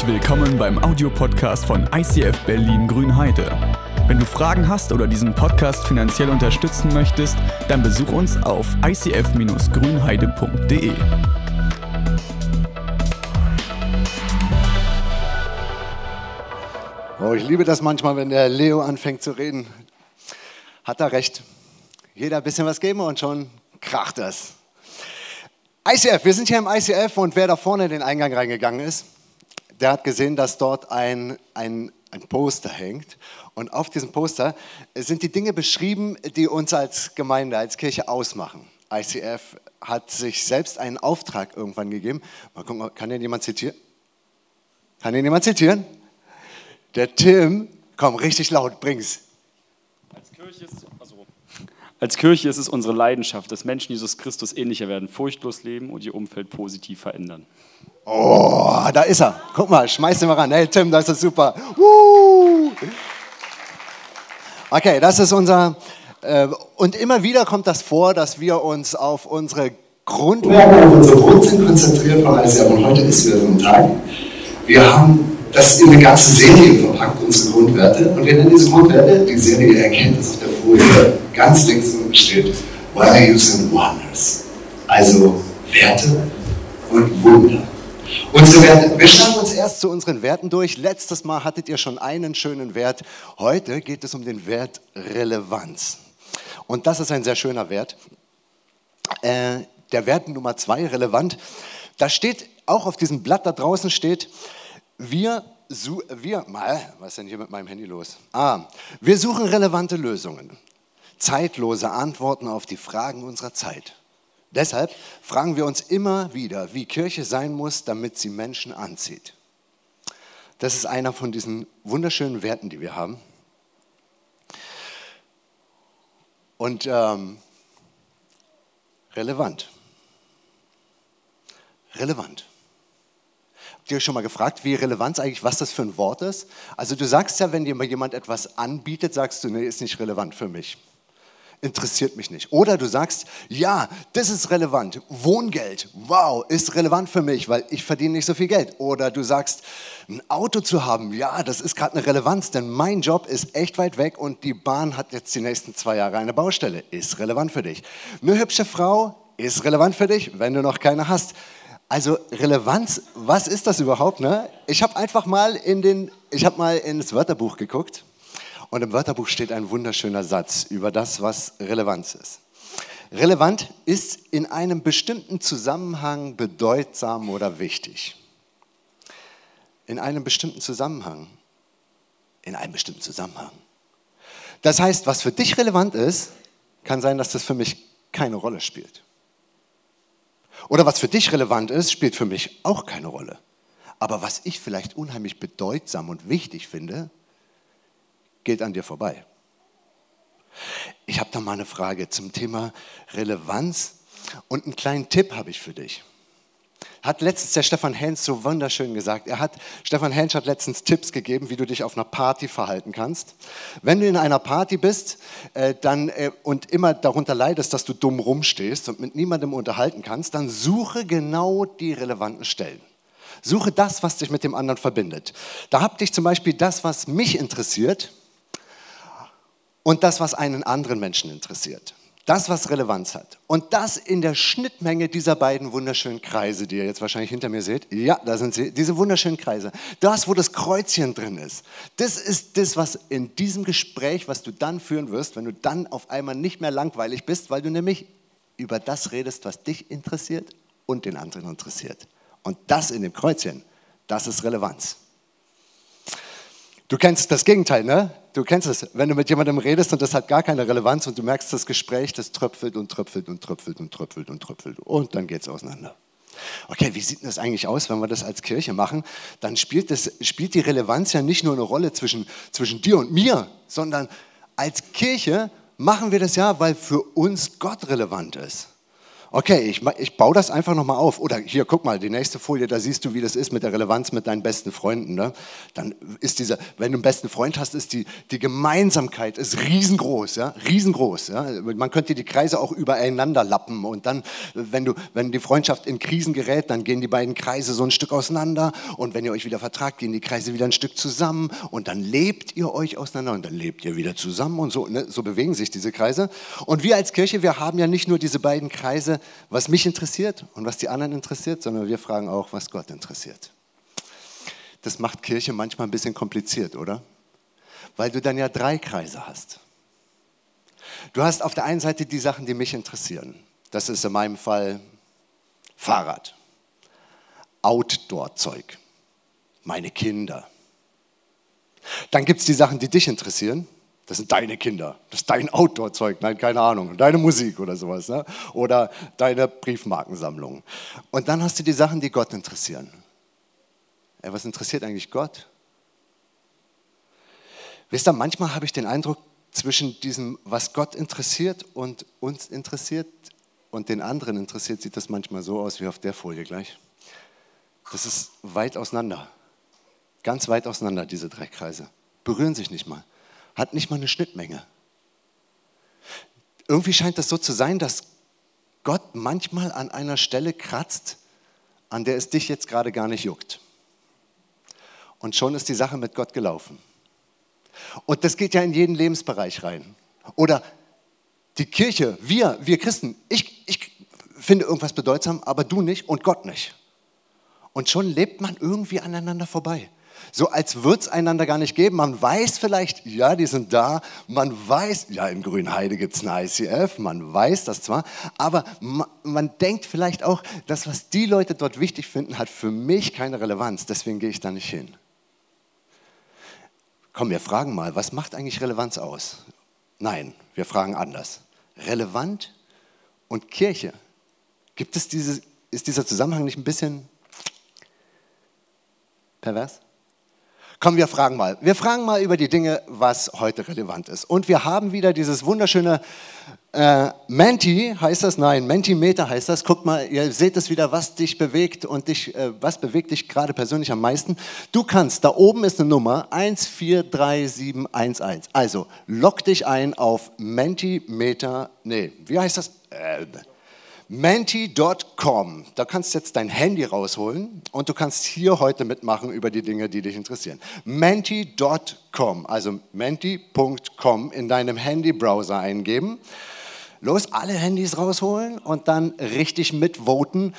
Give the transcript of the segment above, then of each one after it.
Herzlich willkommen beim Audiopodcast von ICF Berlin Grünheide. Wenn du Fragen hast oder diesen Podcast finanziell unterstützen möchtest, dann besuch uns auf icf-grünheide.de. Oh, ich liebe das manchmal, wenn der Leo anfängt zu reden. Hat er recht. Jeder ein bisschen was geben und schon kracht es. ICF, wir sind hier im ICF und wer da vorne den Eingang reingegangen ist, der hat gesehen, dass dort ein, ein, ein Poster hängt. Und auf diesem Poster sind die Dinge beschrieben, die uns als Gemeinde, als Kirche ausmachen. ICF hat sich selbst einen Auftrag irgendwann gegeben. Mal gucken, kann den jemand zitieren? Kann den jemand zitieren? Der Tim, komm, richtig laut, bring's. Als Kirche, ist, also, als Kirche ist es unsere Leidenschaft, dass Menschen Jesus Christus ähnlicher werden, furchtlos leben und ihr Umfeld positiv verändern. Oh, da ist er. Guck mal, schmeiß den mal ran. Hey Tim, das ist super. Uh. Okay, das ist unser. Äh, und immer wieder kommt das vor, dass wir uns auf unsere Grundwerte, auf unsere Wurzeln konzentrieren von ICF. Und heute ist wieder so ein Tag. Wir haben das in eine ganze Serie verpackt, unsere Grundwerte. Und wir nennen diese Grundwerte, die Serie erkennt das auf der Folie, ganz links unten steht, Values and Wonders. Also Werte und Wunder. Unsere Werte, wir schauen uns erst zu unseren Werten durch. Letztes Mal hattet ihr schon einen schönen Wert. Heute geht es um den Wert Relevanz. Und das ist ein sehr schöner Wert. Äh, der Wert Nummer zwei, relevant. Da steht, auch auf diesem Blatt da draußen steht, wir, wir, mal, was ist denn hier mit meinem Handy los? Ah, wir suchen relevante Lösungen, zeitlose Antworten auf die Fragen unserer Zeit. Deshalb fragen wir uns immer wieder, wie Kirche sein muss, damit sie Menschen anzieht. Das ist einer von diesen wunderschönen Werten, die wir haben. Und ähm, relevant. Relevant. Habt ihr schon mal gefragt, wie Relevanz eigentlich, was das für ein Wort ist? Also du sagst ja, wenn dir jemand etwas anbietet, sagst du, nee, ist nicht relevant für mich interessiert mich nicht. Oder du sagst, ja, das ist relevant. Wohngeld, wow, ist relevant für mich, weil ich verdiene nicht so viel Geld. Oder du sagst, ein Auto zu haben, ja, das ist gerade eine Relevanz, denn mein Job ist echt weit weg und die Bahn hat jetzt die nächsten zwei Jahre eine Baustelle. Ist relevant für dich. Eine hübsche Frau ist relevant für dich, wenn du noch keine hast. Also Relevanz, was ist das überhaupt? Ne? Ich habe einfach mal in den, ich habe mal ins Wörterbuch geguckt und im Wörterbuch steht ein wunderschöner Satz über das, was Relevanz ist. Relevant ist in einem bestimmten Zusammenhang bedeutsam oder wichtig. In einem bestimmten Zusammenhang. In einem bestimmten Zusammenhang. Das heißt, was für dich relevant ist, kann sein, dass das für mich keine Rolle spielt. Oder was für dich relevant ist, spielt für mich auch keine Rolle. Aber was ich vielleicht unheimlich bedeutsam und wichtig finde, geht an dir vorbei. Ich habe da mal eine Frage zum Thema Relevanz und einen kleinen Tipp habe ich für dich. Hat letztens der Stefan Hens so wunderschön gesagt. Er hat, Stefan Hens hat letztens Tipps gegeben, wie du dich auf einer Party verhalten kannst. Wenn du in einer Party bist äh, dann, äh, und immer darunter leidest, dass du dumm rumstehst und mit niemandem unterhalten kannst, dann suche genau die relevanten Stellen. Suche das, was dich mit dem anderen verbindet. Da hab dich zum Beispiel das, was mich interessiert, und das, was einen anderen Menschen interessiert. Das, was Relevanz hat. Und das in der Schnittmenge dieser beiden wunderschönen Kreise, die ihr jetzt wahrscheinlich hinter mir seht. Ja, da sind sie, diese wunderschönen Kreise. Das, wo das Kreuzchen drin ist. Das ist das, was in diesem Gespräch, was du dann führen wirst, wenn du dann auf einmal nicht mehr langweilig bist, weil du nämlich über das redest, was dich interessiert und den anderen interessiert. Und das in dem Kreuzchen, das ist Relevanz. Du kennst das Gegenteil, ne? Du kennst es, wenn du mit jemandem redest und das hat gar keine Relevanz und du merkst, das Gespräch, das tröpfelt und tröpfelt und tröpfelt und tröpfelt und tröpfelt und dann geht es auseinander. Okay, wie sieht das eigentlich aus, wenn wir das als Kirche machen? Dann spielt, das, spielt die Relevanz ja nicht nur eine Rolle zwischen, zwischen dir und mir, sondern als Kirche machen wir das ja, weil für uns Gott relevant ist. Okay, ich, ich baue das einfach nochmal auf. Oder hier, guck mal, die nächste Folie, da siehst du, wie das ist mit der Relevanz mit deinen besten Freunden. Ne? Dann ist dieser, wenn du einen besten Freund hast, ist die, die Gemeinsamkeit ist riesengroß, ja? riesengroß. Ja? Man könnte die Kreise auch übereinander lappen und dann, wenn, du, wenn die Freundschaft in Krisen gerät, dann gehen die beiden Kreise so ein Stück auseinander und wenn ihr euch wieder vertragt, gehen die Kreise wieder ein Stück zusammen und dann lebt ihr euch auseinander und dann lebt ihr wieder zusammen und so, ne? so bewegen sich diese Kreise. Und wir als Kirche, wir haben ja nicht nur diese beiden Kreise, was mich interessiert und was die anderen interessiert, sondern wir fragen auch, was Gott interessiert. Das macht Kirche manchmal ein bisschen kompliziert, oder? Weil du dann ja drei Kreise hast. Du hast auf der einen Seite die Sachen, die mich interessieren. Das ist in meinem Fall Fahrrad, Outdoor-Zeug, meine Kinder. Dann gibt es die Sachen, die dich interessieren. Das sind deine Kinder, das ist dein Outdoor-Zeug, nein, keine Ahnung, deine Musik oder sowas, ne? oder deine Briefmarkensammlung. Und dann hast du die Sachen, die Gott interessieren. Ey, was interessiert eigentlich Gott? Wisst ihr, manchmal habe ich den Eindruck, zwischen diesem, was Gott interessiert und uns interessiert und den anderen interessiert, sieht das manchmal so aus wie auf der Folie gleich. Das ist weit auseinander. Ganz weit auseinander, diese drei Kreise. Berühren sich nicht mal hat nicht mal eine Schnittmenge. Irgendwie scheint das so zu sein, dass Gott manchmal an einer Stelle kratzt, an der es dich jetzt gerade gar nicht juckt. Und schon ist die Sache mit Gott gelaufen. Und das geht ja in jeden Lebensbereich rein. Oder die Kirche, wir, wir Christen, ich, ich finde irgendwas bedeutsam, aber du nicht und Gott nicht. Und schon lebt man irgendwie aneinander vorbei so als würde es einander gar nicht geben. Man weiß vielleicht, ja, die sind da. Man weiß, ja, in Grünheide gibt es eine ICF. Man weiß das zwar, aber man, man denkt vielleicht auch, das, was die Leute dort wichtig finden, hat für mich keine Relevanz. Deswegen gehe ich da nicht hin. Komm, wir fragen mal, was macht eigentlich Relevanz aus? Nein, wir fragen anders. Relevant und Kirche. Gibt es diese, ist dieser Zusammenhang nicht ein bisschen pervers? Komm, wir fragen mal. Wir fragen mal über die Dinge, was heute relevant ist. Und wir haben wieder dieses wunderschöne äh, Menti, heißt das? Nein, Mentimeter heißt das. Guckt mal, ihr seht es wieder, was dich bewegt und dich, äh, was bewegt dich gerade persönlich am meisten. Du kannst, da oben ist eine Nummer 143711. Also log dich ein auf Mentimeter, nee, wie heißt das? Äh, Menti.com. Da kannst du jetzt dein Handy rausholen und du kannst hier heute mitmachen über die Dinge, die dich interessieren. Menti.com, also menti.com in deinem Handy-Browser eingeben. Los, alle Handys rausholen und dann richtig mitvoten.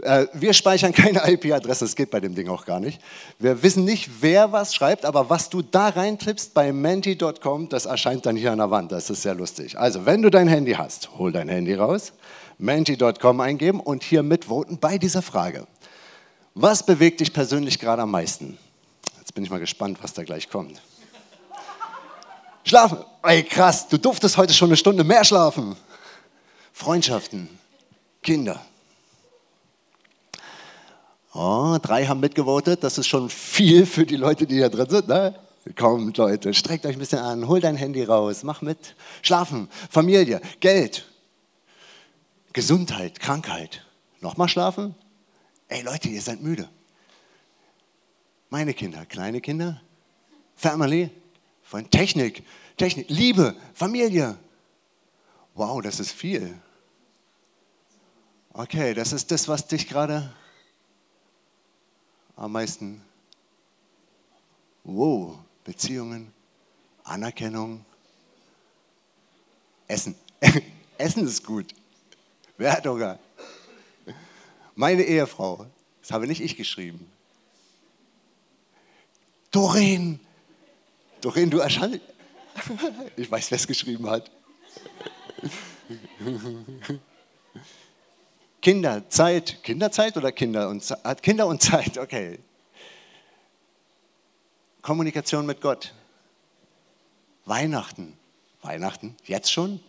Äh, wir speichern keine IP-Adresse, das geht bei dem Ding auch gar nicht. Wir wissen nicht, wer was schreibt, aber was du da reintrippst bei menti.com, das erscheint dann hier an der Wand. Das ist sehr lustig. Also, wenn du dein Handy hast, hol dein Handy raus menti.com eingeben und hier mitvoten bei dieser Frage. Was bewegt dich persönlich gerade am meisten? Jetzt bin ich mal gespannt, was da gleich kommt. Schlafen. Ey, krass, du durftest heute schon eine Stunde mehr schlafen. Freundschaften, Kinder. Oh, drei haben mitgevotet, das ist schon viel für die Leute, die hier drin sind. Ne? Kommt Leute, streckt euch ein bisschen an, hol dein Handy raus, mach mit. Schlafen, Familie, Geld, Gesundheit, Krankheit. Nochmal schlafen? Ey Leute, ihr seid müde. Meine Kinder, kleine Kinder, Family, von Technik, Technik, Liebe, Familie. Wow, das ist viel. Okay, das ist das, was dich gerade am meisten. Wow, Beziehungen, Anerkennung, Essen. Essen ist gut. Wer hat Hunger? Meine Ehefrau. Das habe nicht ich geschrieben. Doreen. Doreen, du erscheinst. Ich weiß, wer es geschrieben hat. Kinderzeit. Kinderzeit oder Kinder und Zeit? Kinder und Zeit, okay. Kommunikation mit Gott. Weihnachten. Weihnachten? Jetzt schon?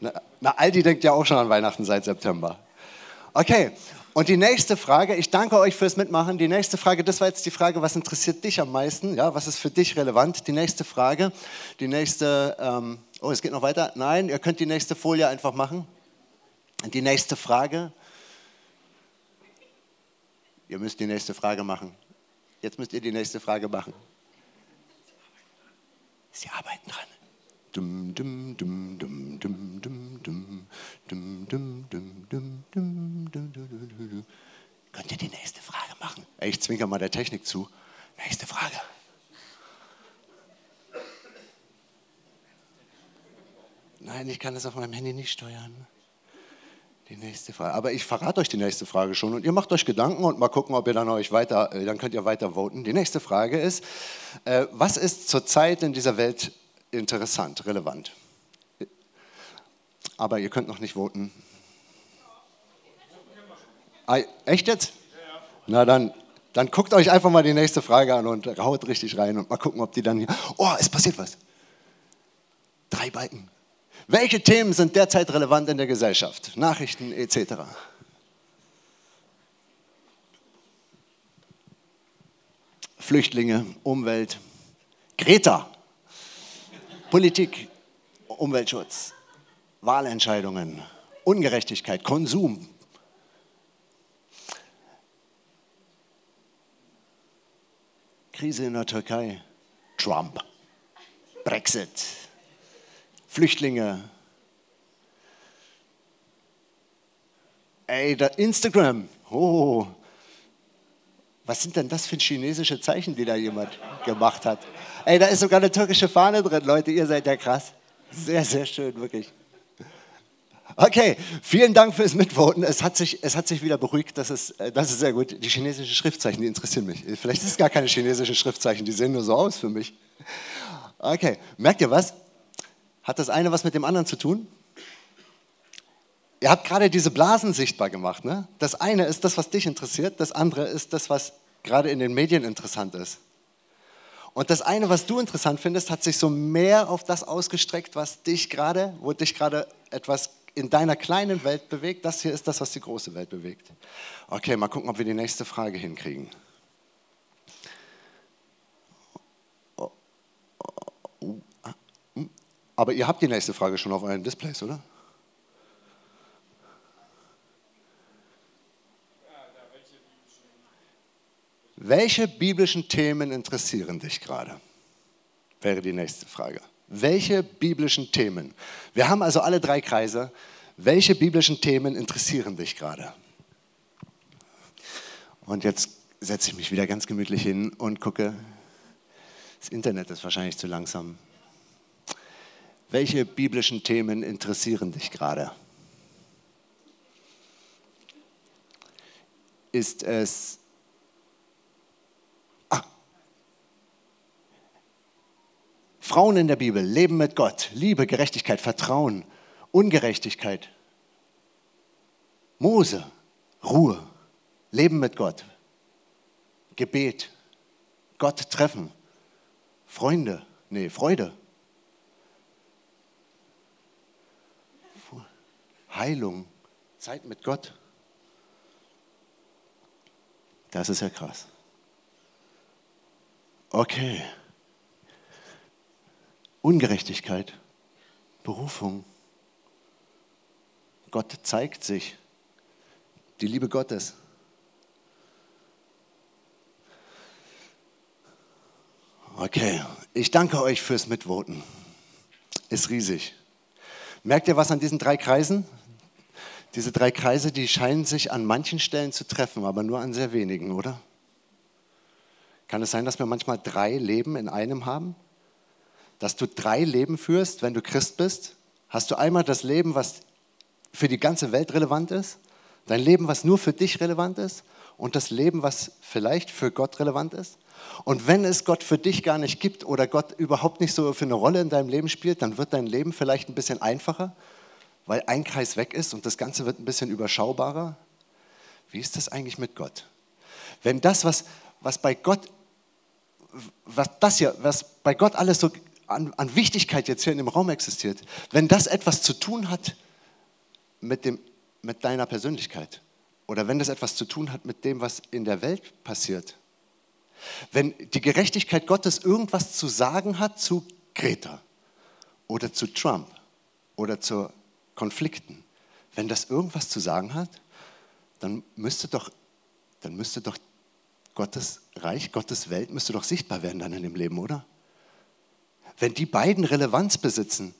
Na, Aldi denkt ja auch schon an Weihnachten seit September. Okay, und die nächste Frage, ich danke euch fürs Mitmachen. Die nächste Frage, das war jetzt die Frage, was interessiert dich am meisten? Ja, was ist für dich relevant? Die nächste Frage, die nächste, ähm, oh, es geht noch weiter. Nein, ihr könnt die nächste Folie einfach machen. Die nächste Frage. Ihr müsst die nächste Frage machen. Jetzt müsst ihr die nächste Frage machen. Sie arbeiten dran. Dum, dum, dum, dum, dum, dum, dum, dum, dum, dum, dum, dum, dum, dum, Könnt ihr die nächste Frage machen? Ich zwinker mal der Technik zu. Nächste Frage. Nein, ich kann das auf meinem Handy nicht steuern. Die nächste Frage. Aber ich verrate euch die nächste Frage schon und ihr macht euch Gedanken und mal gucken, ob ihr dann euch weiter, äh, dann könnt ihr weiter voten. Die nächste Frage ist, äh, was ist zurzeit in dieser Welt interessant, relevant? Aber ihr könnt noch nicht voten. Ah, echt jetzt? Na dann, dann guckt euch einfach mal die nächste Frage an und haut richtig rein und mal gucken, ob die dann hier. Oh, es passiert was. Drei Balken. Welche Themen sind derzeit relevant in der Gesellschaft? Nachrichten etc. Flüchtlinge, Umwelt, Greta, Politik, Umweltschutz, Wahlentscheidungen, Ungerechtigkeit, Konsum. Krise in der Türkei, Trump, Brexit, Flüchtlinge. Ey, Instagram. Oh. Was sind denn das für chinesische Zeichen, die da jemand gemacht hat? Ey, da ist sogar eine türkische Fahne drin, Leute. Ihr seid ja krass. Sehr, sehr schön, wirklich. Okay, vielen Dank fürs Mitvoten. Es hat sich, es hat sich wieder beruhigt. Das ist, äh, das ist sehr gut. Die chinesischen Schriftzeichen, die interessieren mich. Vielleicht ist es gar keine chinesischen Schriftzeichen, die sehen nur so aus für mich. Okay, merkt ihr was? Hat das eine was mit dem anderen zu tun? Ihr habt gerade diese Blasen sichtbar gemacht. Ne? Das eine ist das, was dich interessiert, das andere ist das, was gerade in den Medien interessant ist. Und das eine, was du interessant findest, hat sich so mehr auf das ausgestreckt, was dich gerade, wo dich gerade etwas in deiner kleinen Welt bewegt. Das hier ist das, was die große Welt bewegt. Okay, mal gucken, ob wir die nächste Frage hinkriegen. Aber ihr habt die nächste Frage schon auf euren Displays, oder? Welche biblischen Themen interessieren dich gerade? Wäre die nächste Frage. Welche biblischen Themen? Wir haben also alle drei Kreise. Welche biblischen Themen interessieren dich gerade? Und jetzt setze ich mich wieder ganz gemütlich hin und gucke. Das Internet ist wahrscheinlich zu langsam. Welche biblischen Themen interessieren dich gerade? Ist es Frauen in der Bibel leben mit Gott, Liebe, Gerechtigkeit, Vertrauen, Ungerechtigkeit. Mose, Ruhe, Leben mit Gott, Gebet, Gott treffen, Freunde, nee, Freude. Heilung, Zeit mit Gott. Das ist ja krass. Okay. Ungerechtigkeit, Berufung. Gott zeigt sich. Die Liebe Gottes. Okay, ich danke euch fürs Mitvoten. Ist riesig. Merkt ihr was an diesen drei Kreisen? Diese drei Kreise, die scheinen sich an manchen Stellen zu treffen, aber nur an sehr wenigen, oder? Kann es sein, dass wir manchmal drei Leben in einem haben? Dass du drei Leben führst, wenn du Christ bist? Hast du einmal das Leben, was für die ganze Welt relevant ist? Dein Leben, was nur für dich relevant ist? Und das Leben, was vielleicht für Gott relevant ist? Und wenn es Gott für dich gar nicht gibt oder Gott überhaupt nicht so für eine Rolle in deinem Leben spielt, dann wird dein Leben vielleicht ein bisschen einfacher, weil ein Kreis weg ist und das Ganze wird ein bisschen überschaubarer. Wie ist das eigentlich mit Gott? Wenn das, was, was bei Gott, was das hier, was bei Gott alles so an, an Wichtigkeit jetzt hier in dem Raum existiert, wenn das etwas zu tun hat mit, dem, mit deiner Persönlichkeit oder wenn das etwas zu tun hat mit dem, was in der Welt passiert, wenn die Gerechtigkeit Gottes irgendwas zu sagen hat zu Greta oder zu Trump oder zur Konflikten, wenn das irgendwas zu sagen hat, dann müsste doch, dann müsste doch Gottes Reich, Gottes Welt, müsste doch sichtbar werden dann in dem Leben, oder? Wenn die beiden Relevanz besitzen,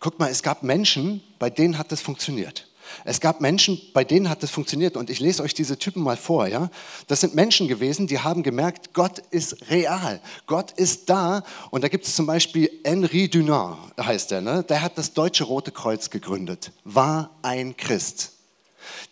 guck mal, es gab Menschen, bei denen hat das funktioniert. Es gab Menschen, bei denen hat das funktioniert und ich lese euch diese Typen mal vor. Ja? Das sind Menschen gewesen, die haben gemerkt, Gott ist real, Gott ist da. Und da gibt es zum Beispiel Henri Dunant, heißt er, ne? der hat das Deutsche Rote Kreuz gegründet, war ein Christ.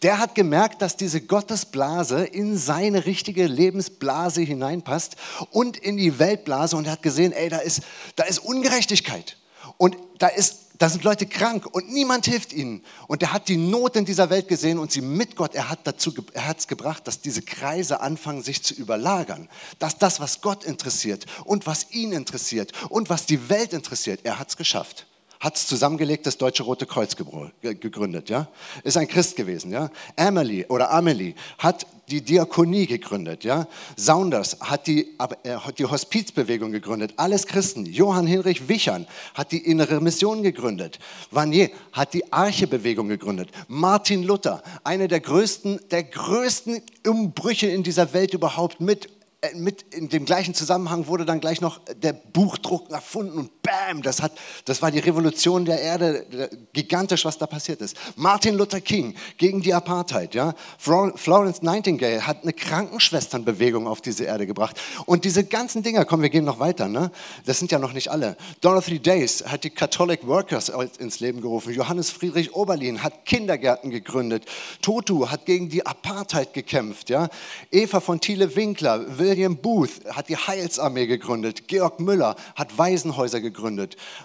Der hat gemerkt, dass diese Gottesblase in seine richtige Lebensblase hineinpasst und in die Weltblase und er hat gesehen, ey, da ist, da ist Ungerechtigkeit und da ist da sind Leute krank und niemand hilft ihnen. Und er hat die Not in dieser Welt gesehen und sie mit Gott, er hat er hat es gebracht, dass diese Kreise anfangen, sich zu überlagern. Dass das, was Gott interessiert und was ihn interessiert und was die Welt interessiert, er hat es geschafft hat es zusammengelegt, das Deutsche Rote Kreuz gegründet, ja? Ist ein Christ gewesen, ja? Emily oder Amelie hat die Diakonie gegründet, ja? Saunders hat die, äh, die Hospizbewegung gegründet, alles Christen. Johann Hinrich Wichern hat die Innere Mission gegründet. Vanier hat die Archebewegung gegründet. Martin Luther, einer der größten, der größten Umbrüche in dieser Welt überhaupt mit äh, mit in dem gleichen Zusammenhang wurde dann gleich noch der Buchdruck erfunden und bam, das, hat, das war die Revolution der Erde, gigantisch, was da passiert ist. Martin Luther King gegen die Apartheid, ja. Florence Nightingale hat eine Krankenschwesternbewegung auf diese Erde gebracht. Und diese ganzen Dinger, komm, wir gehen noch weiter, ne? das sind ja noch nicht alle. Dorothy Days hat die Catholic Workers ins Leben gerufen. Johannes Friedrich Oberlin hat Kindergärten gegründet. Totu hat gegen die Apartheid gekämpft. Ja? Eva von Thiele-Winkler, William Booth hat die Heilsarmee gegründet. Georg Müller hat Waisenhäuser gegründet.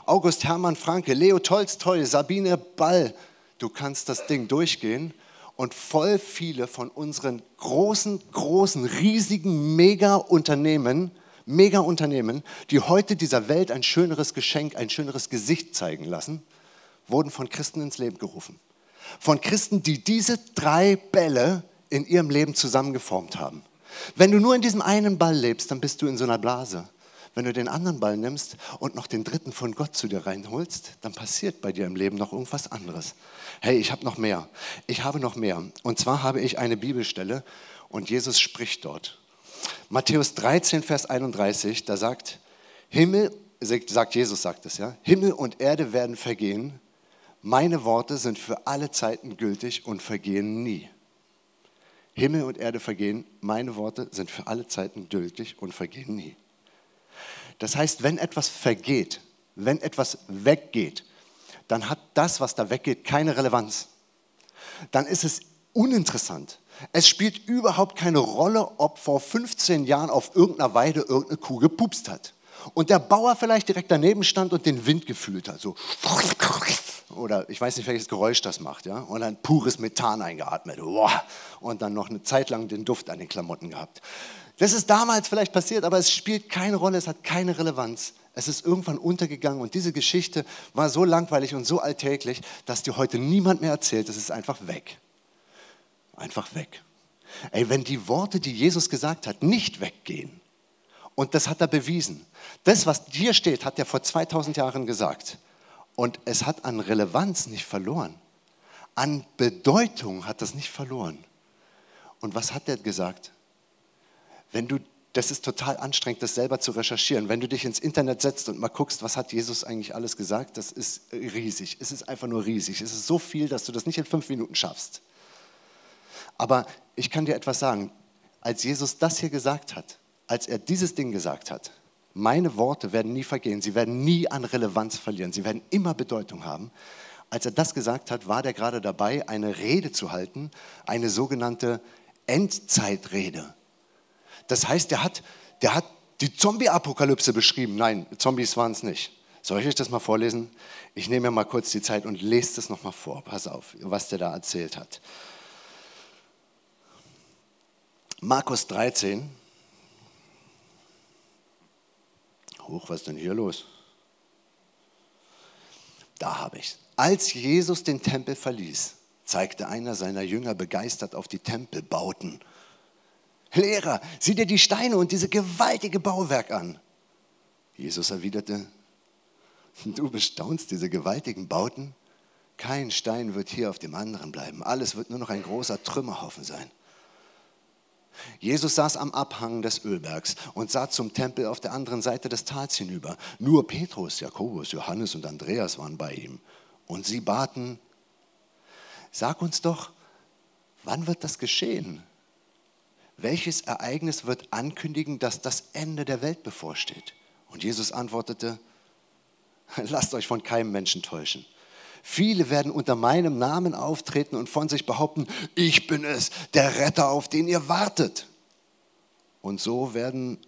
August Hermann Franke, Leo Tolstoi, Sabine Ball. Du kannst das Ding durchgehen und voll viele von unseren großen, großen, riesigen Mega-Unternehmen, Mega-Unternehmen, die heute dieser Welt ein schöneres Geschenk, ein schöneres Gesicht zeigen lassen, wurden von Christen ins Leben gerufen. Von Christen, die diese drei Bälle in ihrem Leben zusammengeformt haben. Wenn du nur in diesem einen Ball lebst, dann bist du in so einer Blase. Wenn du den anderen Ball nimmst und noch den dritten von Gott zu dir reinholst, dann passiert bei dir im Leben noch irgendwas anderes. Hey, ich habe noch mehr. Ich habe noch mehr. Und zwar habe ich eine Bibelstelle und Jesus spricht dort. Matthäus 13, Vers 31, da sagt, Himmel, sagt Jesus, sagt es, ja, Himmel und Erde werden vergehen, meine Worte sind für alle Zeiten gültig und vergehen nie. Himmel und Erde vergehen, meine Worte sind für alle Zeiten gültig und vergehen nie. Das heißt, wenn etwas vergeht, wenn etwas weggeht, dann hat das, was da weggeht, keine Relevanz. Dann ist es uninteressant. Es spielt überhaupt keine Rolle, ob vor 15 Jahren auf irgendeiner Weide irgendeine Kuh gepupst hat. Und der Bauer vielleicht direkt daneben stand und den Wind gefühlt hat. So oder ich weiß nicht, welches Geräusch das macht, ja, und dann pures Methan eingeatmet, und dann noch eine Zeit lang den Duft an den Klamotten gehabt. Das ist damals vielleicht passiert, aber es spielt keine Rolle, es hat keine Relevanz. Es ist irgendwann untergegangen und diese Geschichte war so langweilig und so alltäglich, dass dir heute niemand mehr erzählt, es ist einfach weg. Einfach weg. Ey, wenn die Worte, die Jesus gesagt hat, nicht weggehen, und das hat er bewiesen. Das, was hier steht, hat er vor 2000 Jahren gesagt. Und es hat an Relevanz nicht verloren. An Bedeutung hat das nicht verloren. Und was hat er gesagt? Wenn du, das ist total anstrengend, das selber zu recherchieren. Wenn du dich ins Internet setzt und mal guckst, was hat Jesus eigentlich alles gesagt, das ist riesig. Es ist einfach nur riesig. Es ist so viel, dass du das nicht in fünf Minuten schaffst. Aber ich kann dir etwas sagen. Als Jesus das hier gesagt hat, als er dieses Ding gesagt hat, meine Worte werden nie vergehen, sie werden nie an Relevanz verlieren, sie werden immer Bedeutung haben. Als er das gesagt hat, war er gerade dabei, eine Rede zu halten, eine sogenannte Endzeitrede. Das heißt, der hat, der hat die Zombie-Apokalypse beschrieben. Nein, Zombies waren es nicht. Soll ich euch das mal vorlesen? Ich nehme mir mal kurz die Zeit und lese das nochmal vor. Pass auf, was der da erzählt hat. Markus 13, Huch, was ist denn hier los? Da habe ich. Als Jesus den Tempel verließ, zeigte einer seiner Jünger begeistert auf die Tempelbauten. Lehrer, sieh dir die Steine und diese gewaltige Bauwerk an. Jesus erwiderte, du bestaunst diese gewaltigen Bauten? Kein Stein wird hier auf dem anderen bleiben. Alles wird nur noch ein großer Trümmerhaufen sein. Jesus saß am Abhang des Ölbergs und sah zum Tempel auf der anderen Seite des Tals hinüber. Nur Petrus, Jakobus, Johannes und Andreas waren bei ihm. Und sie baten, sag uns doch, wann wird das geschehen? Welches Ereignis wird ankündigen, dass das Ende der Welt bevorsteht? Und Jesus antwortete, lasst euch von keinem Menschen täuschen. Viele werden unter meinem Namen auftreten und von sich behaupten, ich bin es, der Retter, auf den ihr wartet. Und so werden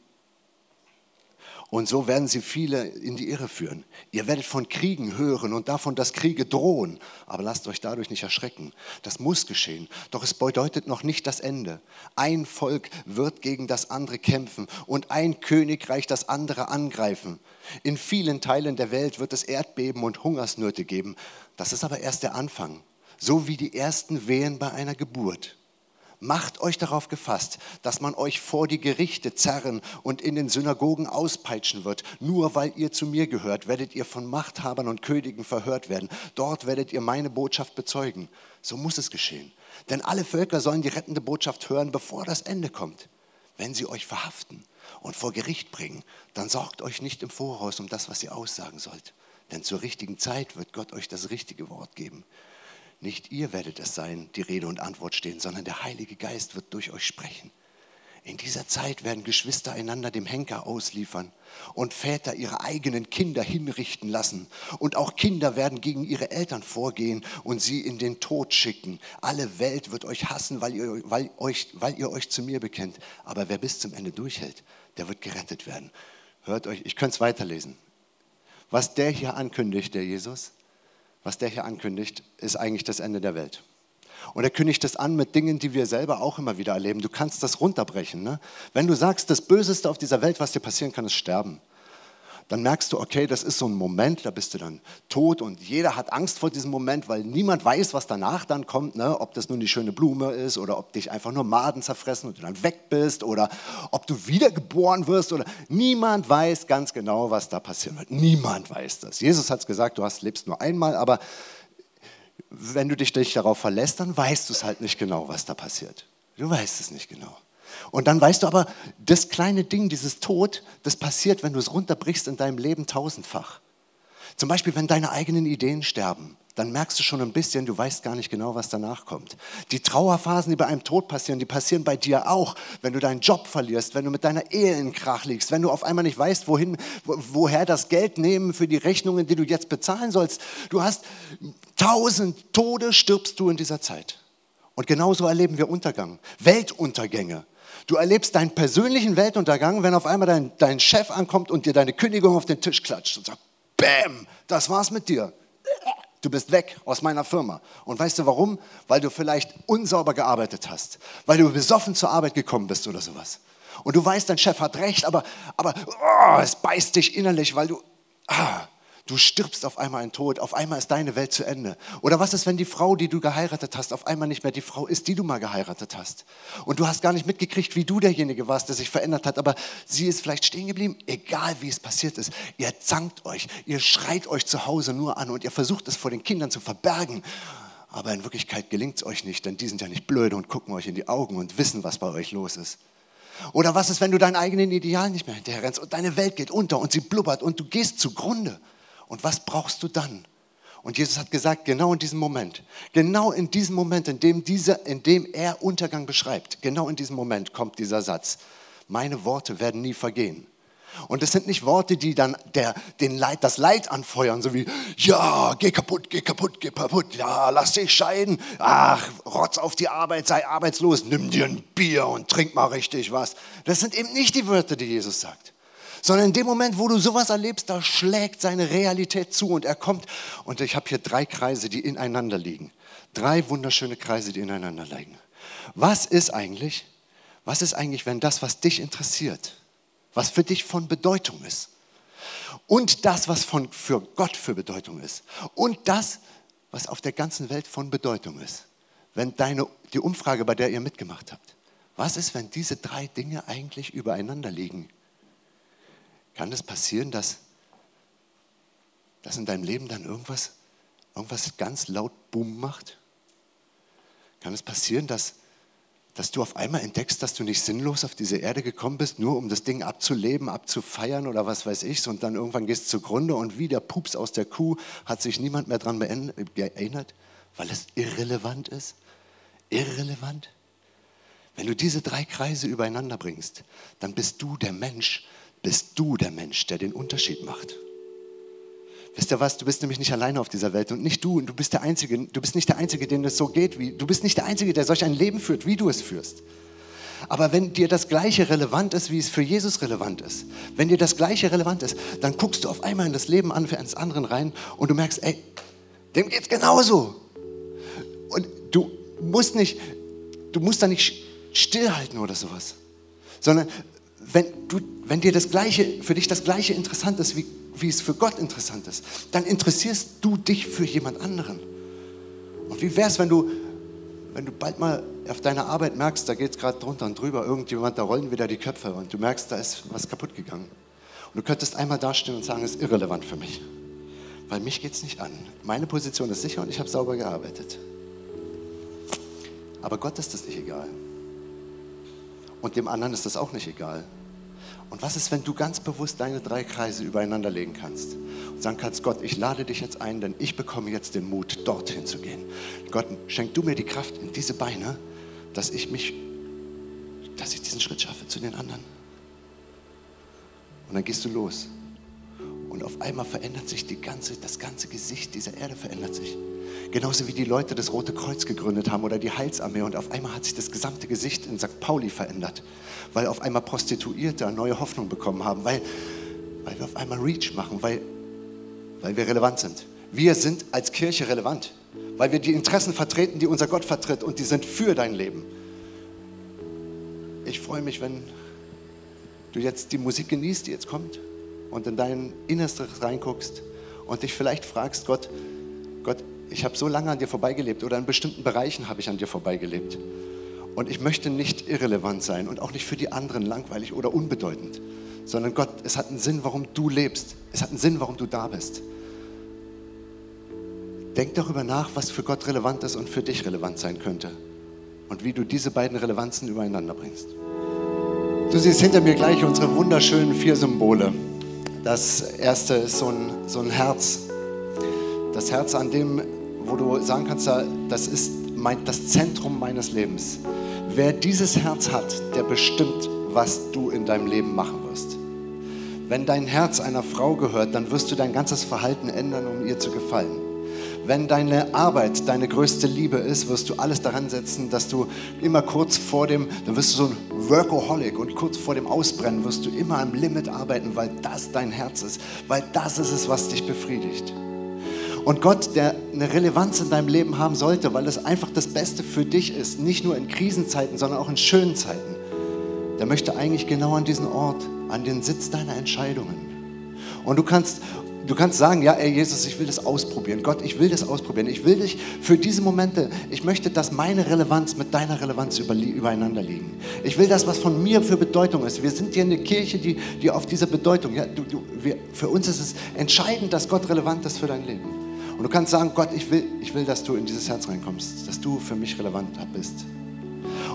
und so werden sie viele in die Irre führen. Ihr werdet von Kriegen hören und davon, dass Kriege drohen. Aber lasst euch dadurch nicht erschrecken. Das muss geschehen. Doch es bedeutet noch nicht das Ende. Ein Volk wird gegen das andere kämpfen und ein Königreich das andere angreifen. In vielen Teilen der Welt wird es Erdbeben und Hungersnöte geben. Das ist aber erst der Anfang. So wie die ersten Wehen bei einer Geburt. Macht euch darauf gefasst, dass man euch vor die Gerichte zerren und in den Synagogen auspeitschen wird. Nur weil ihr zu mir gehört, werdet ihr von Machthabern und Königen verhört werden. Dort werdet ihr meine Botschaft bezeugen. So muss es geschehen. Denn alle Völker sollen die rettende Botschaft hören, bevor das Ende kommt. Wenn sie euch verhaften und vor Gericht bringen, dann sorgt euch nicht im Voraus um das, was ihr aussagen sollt. Denn zur richtigen Zeit wird Gott euch das richtige Wort geben. Nicht ihr werdet es sein, die Rede und Antwort stehen, sondern der Heilige Geist wird durch euch sprechen. In dieser Zeit werden Geschwister einander dem Henker ausliefern und Väter ihre eigenen Kinder hinrichten lassen. Und auch Kinder werden gegen ihre Eltern vorgehen und sie in den Tod schicken. Alle Welt wird euch hassen, weil ihr, weil euch, weil ihr euch zu mir bekennt. Aber wer bis zum Ende durchhält, der wird gerettet werden. Hört euch, ich könnte es weiterlesen. Was der hier ankündigt, der Jesus, was der hier ankündigt, ist eigentlich das Ende der Welt. Und er kündigt das an mit Dingen, die wir selber auch immer wieder erleben. Du kannst das runterbrechen. Ne? Wenn du sagst, das Böseste auf dieser Welt, was dir passieren kann, ist sterben dann merkst du, okay, das ist so ein Moment, da bist du dann tot und jeder hat Angst vor diesem Moment, weil niemand weiß, was danach dann kommt, ne? ob das nun die schöne Blume ist oder ob dich einfach nur Maden zerfressen und du dann weg bist oder ob du wiedergeboren wirst oder niemand weiß ganz genau, was da passieren wird. Niemand weiß das. Jesus hat es gesagt, du hast, lebst nur einmal, aber wenn du dich nicht darauf verlässt, dann weißt du es halt nicht genau, was da passiert. Du weißt es nicht genau. Und dann weißt du aber, das kleine Ding, dieses Tod, das passiert, wenn du es runterbrichst in deinem Leben tausendfach. Zum Beispiel, wenn deine eigenen Ideen sterben, dann merkst du schon ein bisschen, du weißt gar nicht genau, was danach kommt. Die Trauerphasen, die bei einem Tod passieren, die passieren bei dir auch, wenn du deinen Job verlierst, wenn du mit deiner Ehe in Krach liegst, wenn du auf einmal nicht weißt, wohin, woher das Geld nehmen für die Rechnungen, die du jetzt bezahlen sollst. Du hast tausend Tode, stirbst du in dieser Zeit. Und genauso erleben wir Untergang, Weltuntergänge. Du erlebst deinen persönlichen Weltuntergang, wenn auf einmal dein, dein Chef ankommt und dir deine Kündigung auf den Tisch klatscht und sagt, Bäm, das war's mit dir. Du bist weg aus meiner Firma. Und weißt du warum? Weil du vielleicht unsauber gearbeitet hast, weil du besoffen zur Arbeit gekommen bist oder sowas. Und du weißt, dein Chef hat recht, aber, aber oh, es beißt dich innerlich, weil du, ah, Du stirbst auf einmal einen Tod, auf einmal ist deine Welt zu Ende. Oder was ist, wenn die Frau, die du geheiratet hast, auf einmal nicht mehr die Frau ist, die du mal geheiratet hast? Und du hast gar nicht mitgekriegt, wie du derjenige warst, der sich verändert hat, aber sie ist vielleicht stehen geblieben, egal wie es passiert ist. Ihr zankt euch, ihr schreit euch zu Hause nur an und ihr versucht es vor den Kindern zu verbergen. Aber in Wirklichkeit gelingt es euch nicht, denn die sind ja nicht blöde und gucken euch in die Augen und wissen, was bei euch los ist. Oder was ist, wenn du deinen eigenen Idealen nicht mehr hinterherrennst und deine Welt geht unter und sie blubbert und du gehst zugrunde? Und was brauchst du dann? Und Jesus hat gesagt, genau in diesem Moment, genau in diesem Moment, in dem, dieser, in dem er Untergang beschreibt, genau in diesem Moment kommt dieser Satz, meine Worte werden nie vergehen. Und es sind nicht Worte, die dann der, den Leid, das Leid anfeuern, so wie, ja, geh kaputt, geh kaputt, geh kaputt, ja, lass dich scheiden, ach, rotz auf die Arbeit, sei arbeitslos, nimm dir ein Bier und trink mal richtig was. Das sind eben nicht die Wörter, die Jesus sagt sondern in dem Moment, wo du sowas erlebst, da schlägt seine Realität zu und er kommt. Und ich habe hier drei Kreise, die ineinander liegen. Drei wunderschöne Kreise, die ineinander liegen. Was ist eigentlich, was ist eigentlich, wenn das, was dich interessiert, was für dich von Bedeutung ist, und das, was von, für Gott für Bedeutung ist, und das, was auf der ganzen Welt von Bedeutung ist, wenn deine, die Umfrage, bei der ihr mitgemacht habt, was ist, wenn diese drei Dinge eigentlich übereinander liegen? Kann es das passieren, dass, dass in deinem Leben dann irgendwas irgendwas ganz laut Boom macht? Kann es passieren, dass, dass du auf einmal entdeckst, dass du nicht sinnlos auf diese Erde gekommen bist, nur um das Ding abzuleben, abzufeiern oder was weiß ich, und dann irgendwann gehst du zugrunde und wie der Pups aus der Kuh hat sich niemand mehr daran erinnert, weil es irrelevant ist? Irrelevant? Wenn du diese drei Kreise übereinander bringst, dann bist du der Mensch, bist du der Mensch, der den Unterschied macht. Wisst ihr was? Du bist nämlich nicht alleine auf dieser Welt und nicht du. Und du bist der Einzige. Du bist nicht der Einzige, dem es so geht wie. Du bist nicht der Einzige, der solch ein Leben führt, wie du es führst. Aber wenn dir das Gleiche relevant ist, wie es für Jesus relevant ist, wenn dir das Gleiche relevant ist, dann guckst du auf einmal in das Leben an, eines anderen rein und du merkst, ey, dem geht's genauso. Und du musst nicht, du musst da nicht stillhalten oder sowas, sondern wenn, du, wenn dir das Gleiche, für dich das Gleiche interessant ist, wie, wie es für Gott interessant ist, dann interessierst du dich für jemand anderen. Und wie wäre es, wenn du, wenn du bald mal auf deiner Arbeit merkst, da geht es gerade drunter und drüber, irgendjemand, da rollen wieder die Köpfe und du merkst, da ist was kaputt gegangen. Und du könntest einmal dastehen und sagen, es ist irrelevant für mich. Weil mich geht es nicht an. Meine Position ist sicher und ich habe sauber gearbeitet. Aber Gott ist das nicht egal. Und dem anderen ist das auch nicht egal. Und was ist, wenn du ganz bewusst deine drei Kreise übereinander legen kannst und sagen kannst, Gott, ich lade dich jetzt ein, denn ich bekomme jetzt den Mut, dorthin zu gehen. Gott, schenk du mir die Kraft in diese Beine, dass ich mich, dass ich diesen Schritt schaffe zu den anderen. Und dann gehst du los. Und auf einmal verändert sich die ganze, das ganze Gesicht dieser Erde verändert sich. Genauso wie die Leute das Rote Kreuz gegründet haben oder die Heilsarmee. Und auf einmal hat sich das gesamte Gesicht in St. Pauli verändert, weil auf einmal Prostituierte neue Hoffnung bekommen haben, weil, weil wir auf einmal Reach machen, weil, weil wir relevant sind. Wir sind als Kirche relevant, weil wir die Interessen vertreten, die unser Gott vertritt und die sind für dein Leben. Ich freue mich, wenn du jetzt die Musik genießt, die jetzt kommt und in dein Innerstes reinguckst und dich vielleicht fragst, Gott, Gott, ich habe so lange an dir vorbeigelebt oder in bestimmten Bereichen habe ich an dir vorbeigelebt. Und ich möchte nicht irrelevant sein und auch nicht für die anderen langweilig oder unbedeutend, sondern Gott, es hat einen Sinn, warum du lebst. Es hat einen Sinn, warum du da bist. Denk darüber nach, was für Gott relevant ist und für dich relevant sein könnte. Und wie du diese beiden Relevanzen übereinander bringst. Du siehst hinter mir gleich unsere wunderschönen vier Symbole. Das erste ist so ein, so ein Herz. Das Herz, an dem wo du sagen kannst, das ist mein, das Zentrum meines Lebens. Wer dieses Herz hat, der bestimmt, was du in deinem Leben machen wirst. Wenn dein Herz einer Frau gehört, dann wirst du dein ganzes Verhalten ändern, um ihr zu gefallen. Wenn deine Arbeit deine größte Liebe ist, wirst du alles daran setzen, dass du immer kurz vor dem, dann wirst du so ein Workaholic und kurz vor dem Ausbrennen wirst du immer am Limit arbeiten, weil das dein Herz ist, weil das ist es, was dich befriedigt. Und Gott, der eine Relevanz in deinem Leben haben sollte, weil es einfach das Beste für dich ist, nicht nur in Krisenzeiten, sondern auch in schönen Zeiten, der möchte eigentlich genau an diesen Ort, an den Sitz deiner Entscheidungen. Und du kannst, du kannst sagen, ja, ey Jesus, ich will das ausprobieren. Gott, ich will das ausprobieren. Ich will dich für diese Momente, ich möchte, dass meine Relevanz mit deiner Relevanz übereinander liegen. Ich will das, was von mir für Bedeutung ist. Wir sind hier eine Kirche, die, die auf dieser Bedeutung, ja, du, du, wir, für uns ist es entscheidend, dass Gott relevant ist für dein Leben. Und du kannst sagen, Gott, ich will, ich will, dass du in dieses Herz reinkommst, dass du für mich relevant bist.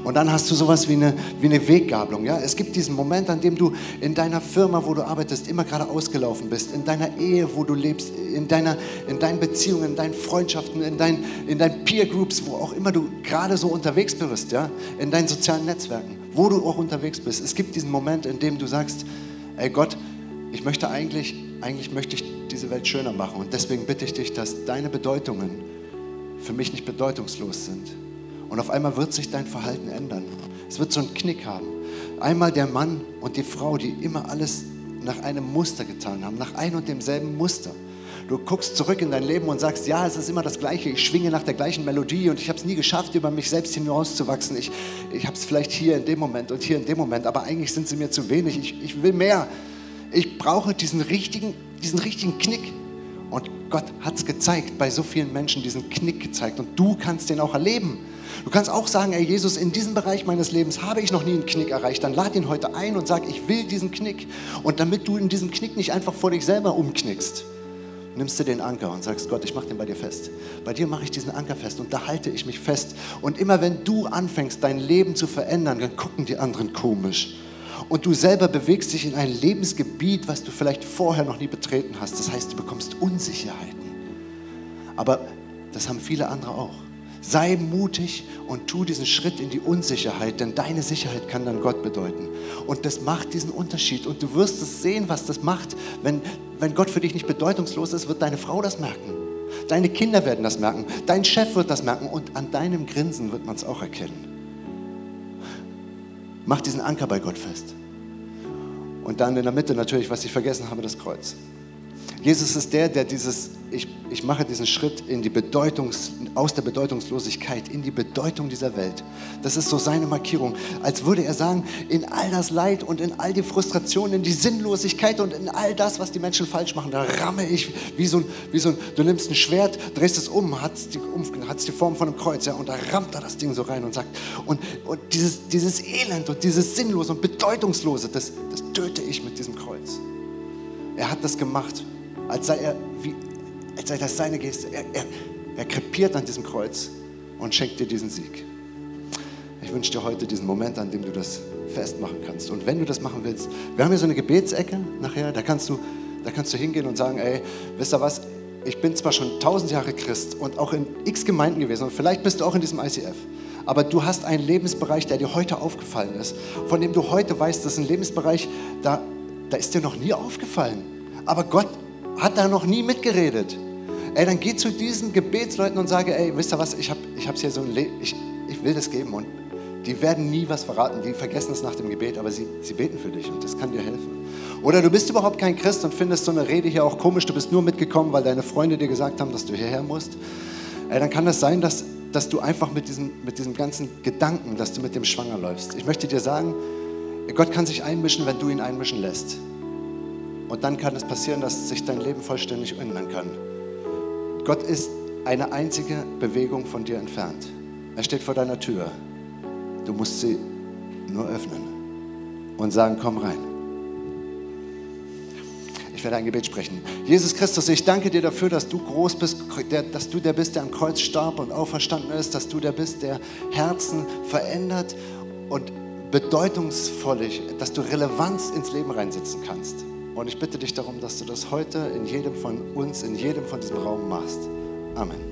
Und dann hast du sowas wie eine, wie eine Weggabelung. Ja? Es gibt diesen Moment, an dem du in deiner Firma, wo du arbeitest, immer gerade ausgelaufen bist, in deiner Ehe, wo du lebst, in, deiner, in deinen Beziehungen, in deinen Freundschaften, in, dein, in deinen Peer Groups, wo auch immer du gerade so unterwegs bist, ja? in deinen sozialen Netzwerken, wo du auch unterwegs bist. Es gibt diesen Moment, in dem du sagst, ey Gott, ich möchte eigentlich, eigentlich möchte ich diese Welt schöner machen. Und deswegen bitte ich dich, dass deine Bedeutungen für mich nicht bedeutungslos sind. Und auf einmal wird sich dein Verhalten ändern. Es wird so einen Knick haben. Einmal der Mann und die Frau, die immer alles nach einem Muster getan haben, nach ein und demselben Muster. Du guckst zurück in dein Leben und sagst, ja, es ist immer das Gleiche. Ich schwinge nach der gleichen Melodie und ich habe es nie geschafft, über mich selbst hinauszuwachsen. Ich, ich habe es vielleicht hier in dem Moment und hier in dem Moment, aber eigentlich sind sie mir zu wenig. Ich, ich will mehr. Ich brauche diesen richtigen diesen richtigen Knick. Und Gott hat es gezeigt, bei so vielen Menschen diesen Knick gezeigt. Und du kannst den auch erleben. Du kannst auch sagen, ey Jesus, in diesem Bereich meines Lebens habe ich noch nie einen Knick erreicht. Dann lad ihn heute ein und sag, ich will diesen Knick. Und damit du in diesem Knick nicht einfach vor dich selber umknickst. nimmst du den Anker und sagst, Gott, ich mache den bei dir fest. Bei dir mache ich diesen Anker fest und da halte ich mich fest. Und immer wenn du anfängst, dein Leben zu verändern, dann gucken die anderen komisch. Und du selber bewegst dich in ein Lebensgebiet, was du vielleicht vorher noch nie betreten hast. Das heißt, du bekommst Unsicherheiten. Aber das haben viele andere auch. Sei mutig und tu diesen Schritt in die Unsicherheit, denn deine Sicherheit kann dann Gott bedeuten. Und das macht diesen Unterschied. Und du wirst es sehen, was das macht. Wenn, wenn Gott für dich nicht bedeutungslos ist, wird deine Frau das merken. Deine Kinder werden das merken. Dein Chef wird das merken. Und an deinem Grinsen wird man es auch erkennen. Mach diesen Anker bei Gott fest. Und dann in der Mitte natürlich, was ich vergessen habe, das Kreuz. Jesus ist der, der dieses, ich, ich mache diesen Schritt in die Bedeutungs, aus der Bedeutungslosigkeit in die Bedeutung dieser Welt. Das ist so seine Markierung, als würde er sagen, in all das Leid und in all die Frustrationen, in die Sinnlosigkeit und in all das, was die Menschen falsch machen, da ramme ich wie so ein, wie so ein du nimmst ein Schwert, drehst es um, hat es die, um, die Form von einem Kreuz, ja, und da rammt er das Ding so rein und sagt, und, und dieses, dieses Elend und dieses Sinnlose und Bedeutungslose, das, das töte ich mit diesem Kreuz. Er hat das gemacht als sei, er, wie, als sei das seine Geste. Er, er, er krepiert an diesem Kreuz und schenkt dir diesen Sieg. Ich wünsche dir heute diesen Moment, an dem du das festmachen kannst. Und wenn du das machen willst, wir haben hier so eine Gebetsecke nachher, da kannst du, da kannst du hingehen und sagen, ey, wisst ihr was, ich bin zwar schon tausend Jahre Christ und auch in x Gemeinden gewesen und vielleicht bist du auch in diesem ICF, aber du hast einen Lebensbereich, der dir heute aufgefallen ist, von dem du heute weißt, das ist ein Lebensbereich, da, da ist dir noch nie aufgefallen. Aber Gott hat da noch nie mitgeredet. Ey, dann geh zu diesen Gebetsleuten und sage, ey, wisst ihr was, ich habe ich hier so ein Le ich, ich will das geben und die werden nie was verraten, die vergessen es nach dem Gebet, aber sie, sie beten für dich und das kann dir helfen. Oder du bist überhaupt kein Christ und findest so eine Rede hier auch komisch, du bist nur mitgekommen, weil deine Freunde dir gesagt haben, dass du hierher musst. Ey, dann kann das sein, dass, dass du einfach mit diesem, mit diesem ganzen Gedanken, dass du mit dem schwanger läufst. Ich möchte dir sagen, Gott kann sich einmischen, wenn du ihn einmischen lässt. Und dann kann es passieren, dass sich dein Leben vollständig ändern kann. Gott ist eine einzige Bewegung von dir entfernt. Er steht vor deiner Tür. Du musst sie nur öffnen und sagen, komm rein. Ich werde ein Gebet sprechen. Jesus Christus, ich danke dir dafür, dass du groß bist, dass du der bist, der am Kreuz starb und auferstanden ist, dass du der bist, der Herzen verändert und bedeutungsvoll, dass du Relevanz ins Leben reinsetzen kannst. Und ich bitte dich darum, dass du das heute in jedem von uns, in jedem von diesem Raum machst. Amen.